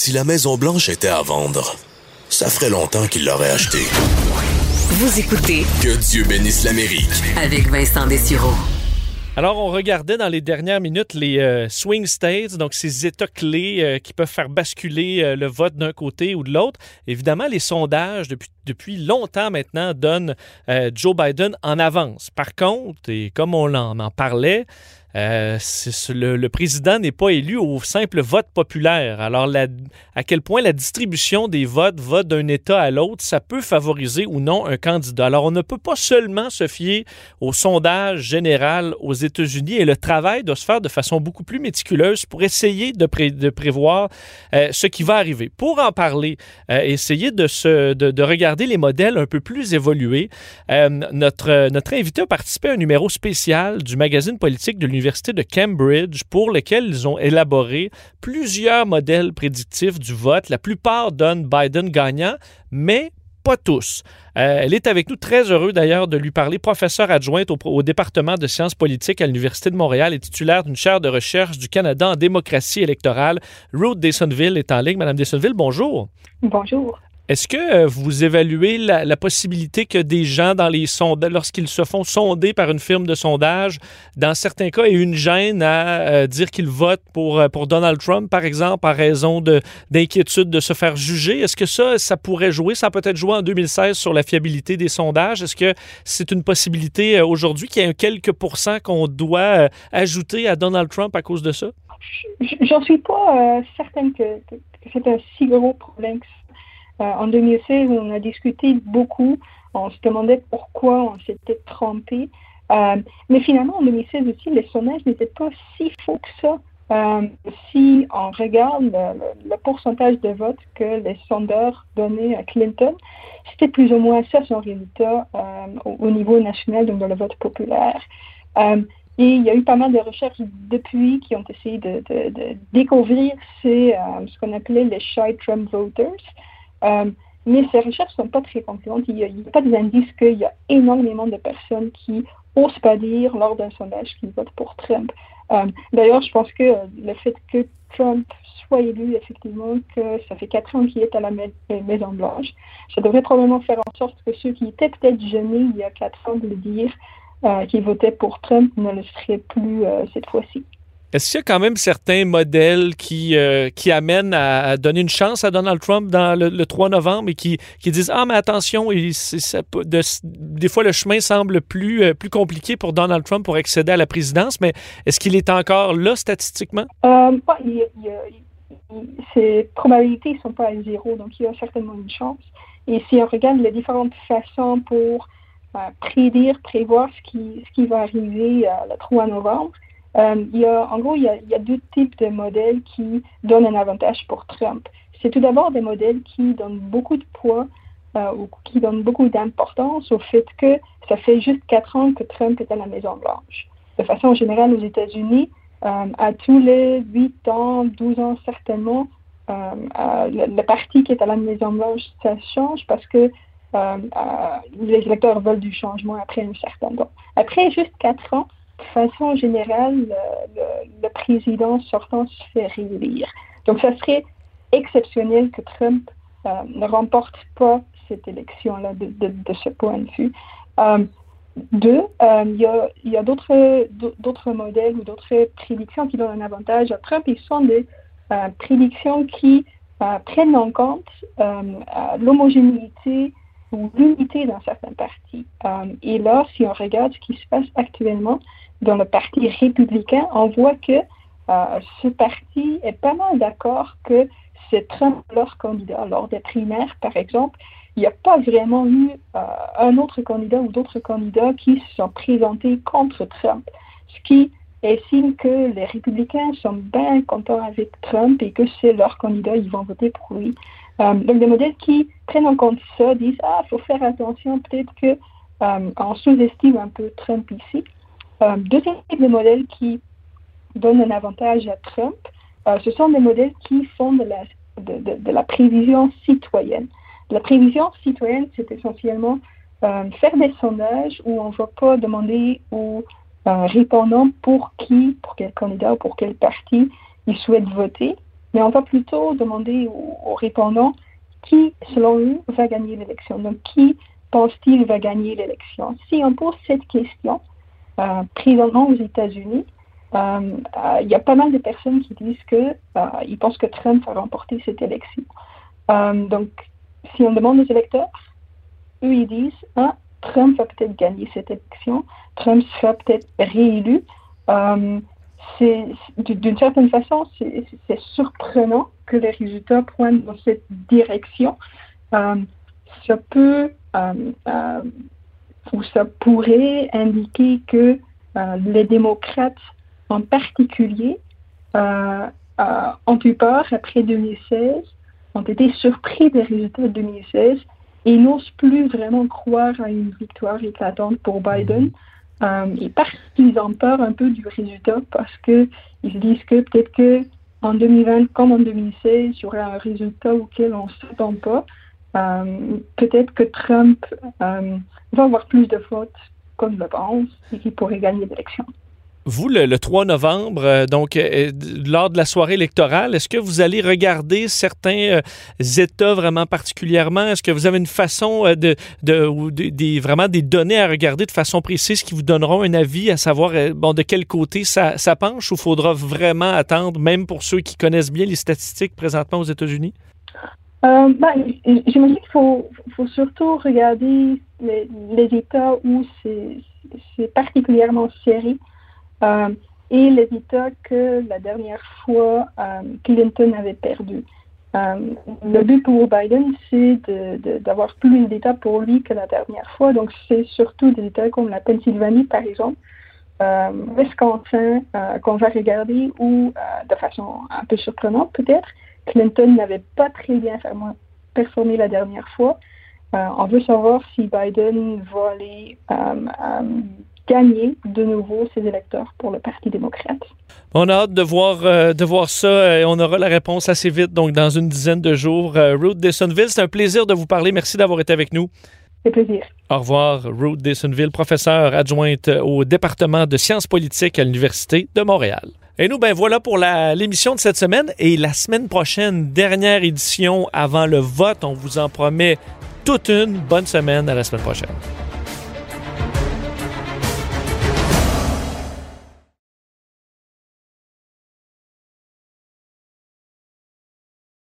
Si la Maison Blanche était à vendre, ça ferait longtemps qu'il l'aurait achetée. Vous écoutez Que Dieu bénisse l'Amérique. avec Vincent Dessureau. Alors, on regardait dans les dernières minutes les euh, swing states, donc ces États clés euh, qui peuvent faire basculer euh, le vote d'un côté ou de l'autre. Évidemment, les sondages, depuis, depuis longtemps maintenant, donnent euh, Joe Biden en avance. Par contre, et comme on en, en parlait, euh, le, président n'est pas élu au simple vote populaire. Alors, à quel point la distribution des votes va d'un État à l'autre, ça peut favoriser ou non un candidat. Alors, on ne peut pas seulement se fier au sondage général aux États-Unis et le travail doit se faire de façon beaucoup plus méticuleuse pour essayer de, pré- de prévoir euh, ce qui va arriver. Pour en parler, euh, essayer de, regarder les modèles un peu plus évolués, euh, notre, notre invité a participé à un numéro spécial du magazine politique de de Cambridge pour lequel ils ont élaboré plusieurs modèles prédictifs du vote. La plupart donnent Biden gagnant, mais pas tous. Euh, elle est avec nous, très heureux d'ailleurs de lui parler, professeure adjointe au, au département de sciences politiques à l'Université de Montréal et titulaire d'une chaire de recherche du Canada en démocratie électorale. Ruth Desonville est en ligne. Madame Desonville, bonjour. Bonjour. Est-ce que euh, vous évaluez la, possibilité que des gens, dans les sondages, lorsqu'ils se font sonder par une firme de sondage, dans certains cas, aient une gêne à euh, dire qu'ils votent pour, euh, pour Donald Trump, par exemple, par raison de- d'inquiétude de, se faire juger? Est-ce que ça, pourrait jouer? Ça a peut-être joué en 2016 sur la fiabilité des sondages. Est-ce que c'est une possibilité aujourd'hui qu'il y ait un quelques pourcents qu'on doit ajouter à Donald Trump à cause de ça? J'en suis pas certaine que, c'est un si gros problème en 2016, on a discuté beaucoup. On se demandait pourquoi on s'était trompé. Euh, mais finalement, en 2016 aussi, les sondages n'étaient pas si faux que ça. Euh, si on regarde le, pourcentage de votes que les sondeurs donnaient à Clinton, c'était plus ou moins ça son résultat euh, au, au niveau national, donc dans le vote populaire. Euh, et il y a eu pas mal de recherches depuis qui ont essayé de, de- découvrir ces, euh, ce qu'on appelait les shy Trump voters. Euh, mais ces recherches ne sont pas très concluantes. Il n'y a, pas des indices qu'il y a énormément de personnes qui n'osent pas dire lors d'un sondage qu'ils votent pour Trump. Euh, D'ailleurs, je pense que euh, le fait que Trump soit élu, effectivement, que ça fait quatre ans qu'il est à la Mai- Maison Blanche, ça devrait probablement faire en sorte que ceux qui étaient peut-être gênés il y a quatre ans de le dire, euh, qui votaient pour Trump, ne le seraient plus cette fois-ci. Est-ce qu'il y a quand même certains modèles qui, euh, qui amènent à, donner une chance à Donald Trump dans le, le 3 novembre et qui, qui disent Ah, mais attention, des fois le chemin semble plus, euh, plus compliqué pour Donald Trump pour accéder à la présidence, mais est-ce qu'il est encore là statistiquement? Euh, ces probabilités ne sont pas à zéro, donc il y a certainement une chance. Et si on regarde les différentes façons pour euh, prédire, prévoir ce qui, ce qui va arriver le 3 novembre, euh, en gros, il y a, deux types de modèles qui donnent un avantage pour Trump. C'est tout d'abord des modèles qui donnent beaucoup de poids euh, ou qui donnent beaucoup d'importance au fait que ça fait juste quatre ans que Trump est à la Maison-Blanche. De façon générale, aux États-Unis, euh, à tous les 8 ans, 12 ans certainement, le, parti qui est à la Maison-Blanche, ça change parce que les électeurs veulent du changement après un certain temps. Après juste 4 ans, de façon générale, le, président sortant se fait réélire. Donc, ça serait exceptionnel que Trump euh, ne remporte pas cette élection-là de, ce point de vue. Euh, deux, euh, il y a, a d'autres modèles ou d'autres prédictions qui donnent un avantage à Trump. Ils sont des prédictions qui prennent en compte l'homogénéité ou l'unité dans certains partis. Euh, et là, si on regarde ce qui se passe actuellement dans le parti républicain, on voit que euh, ce parti est pas mal d'accord que c'est Trump leur candidat. Lors des primaires, par exemple, il n'y a pas vraiment eu euh, un autre candidat ou d'autres candidats qui se sont présentés contre Trump. Ce qui est signe que les républicains sont bien contents avec Trump et que c'est leur candidat, ils vont voter pour lui. Euh, donc des modèles qui prennent en compte ça, disent ah, faut faire attention, peut-être que euh, on sous-estime un peu Trump ici. Euh, deuxième type de modèles qui donnent un avantage à Trump, euh, ce sont des modèles qui font de la, de, la prévision citoyenne. La prévision citoyenne, c'est essentiellement euh, faire des sondages où on ne va pas demander aux répondants pour qui, pour quel candidat ou pour quel parti ils souhaitent voter, mais on va plutôt demander aux, répondants qui, selon eux, va gagner l'élection. Donc, qui pense-t-il va gagner l'élection? Si on pose cette question euh, présentement aux États-Unis, euh, euh, il y a pas mal de personnes qui disent que ils pensent que Trump va remporter cette élection. donc, si on demande aux électeurs, eux ils disent, ah, Trump va peut-être gagner cette élection, Trump sera peut-être réélu. d'une certaine façon, c'est surprenant que les résultats pointent dans cette direction. ça peut ou ça pourrait indiquer que les démocrates en particulier, euh, euh, ont eu peur après 2016, ont été surpris des résultats de 2016 et n'osent plus vraiment croire à une victoire éclatante pour Biden. Mhm. Euh, et parce qu'ils ont peur un peu du résultat, parce qu'ils se disent que peut-être que en 2020, comme en 2016, il y aura un résultat auquel on ne s'attend pas. Peut-être que Trump va avoir plus de votes qu'on le pense et qu'il pourrait gagner l'élection. Vous, le, 3 novembre, euh, donc euh, lors de la soirée électorale, est-ce que vous allez regarder certains euh, États vraiment particulièrement? Est-ce que vous avez une façon de, de, vraiment des données à regarder de façon précise qui vous donneront un avis à savoir bon, de quel côté ça, ça penche ou faudra vraiment attendre, même pour ceux qui connaissent bien les statistiques présentement aux États-Unis? Ben, j'imagine qu'il faut, faut, surtout regarder les, les États où c'est particulièrement serré. Euh, et les États que la dernière fois euh, Clinton avait perdu. Euh, le but pour Biden, c'est d'avoir plus d'États pour lui que la dernière fois. Donc, c'est surtout des États comme la Pennsylvanie, par exemple, euh, Wisconsin, qu'on va regarder, où, de façon un peu surprenante peut-être, Clinton n'avait pas très bien performé la dernière fois. on veut savoir si Biden va aller gagner de nouveau ses électeurs pour le Parti démocrate. On a hâte de voir, euh, de voir ça et on aura la réponse assez vite, donc dans une dizaine de jours. Euh, Ruth Dessonville, c'est un plaisir de vous parler. Merci d'avoir été avec nous. C'est plaisir. Au revoir, Ruth Dessonville, professeure adjointe au département de sciences politiques à l'Université de Montréal. Et nous, ben voilà pour l'émission de cette semaine. Et la semaine prochaine, dernière édition avant le vote. On vous en promet toute une bonne semaine à la semaine prochaine.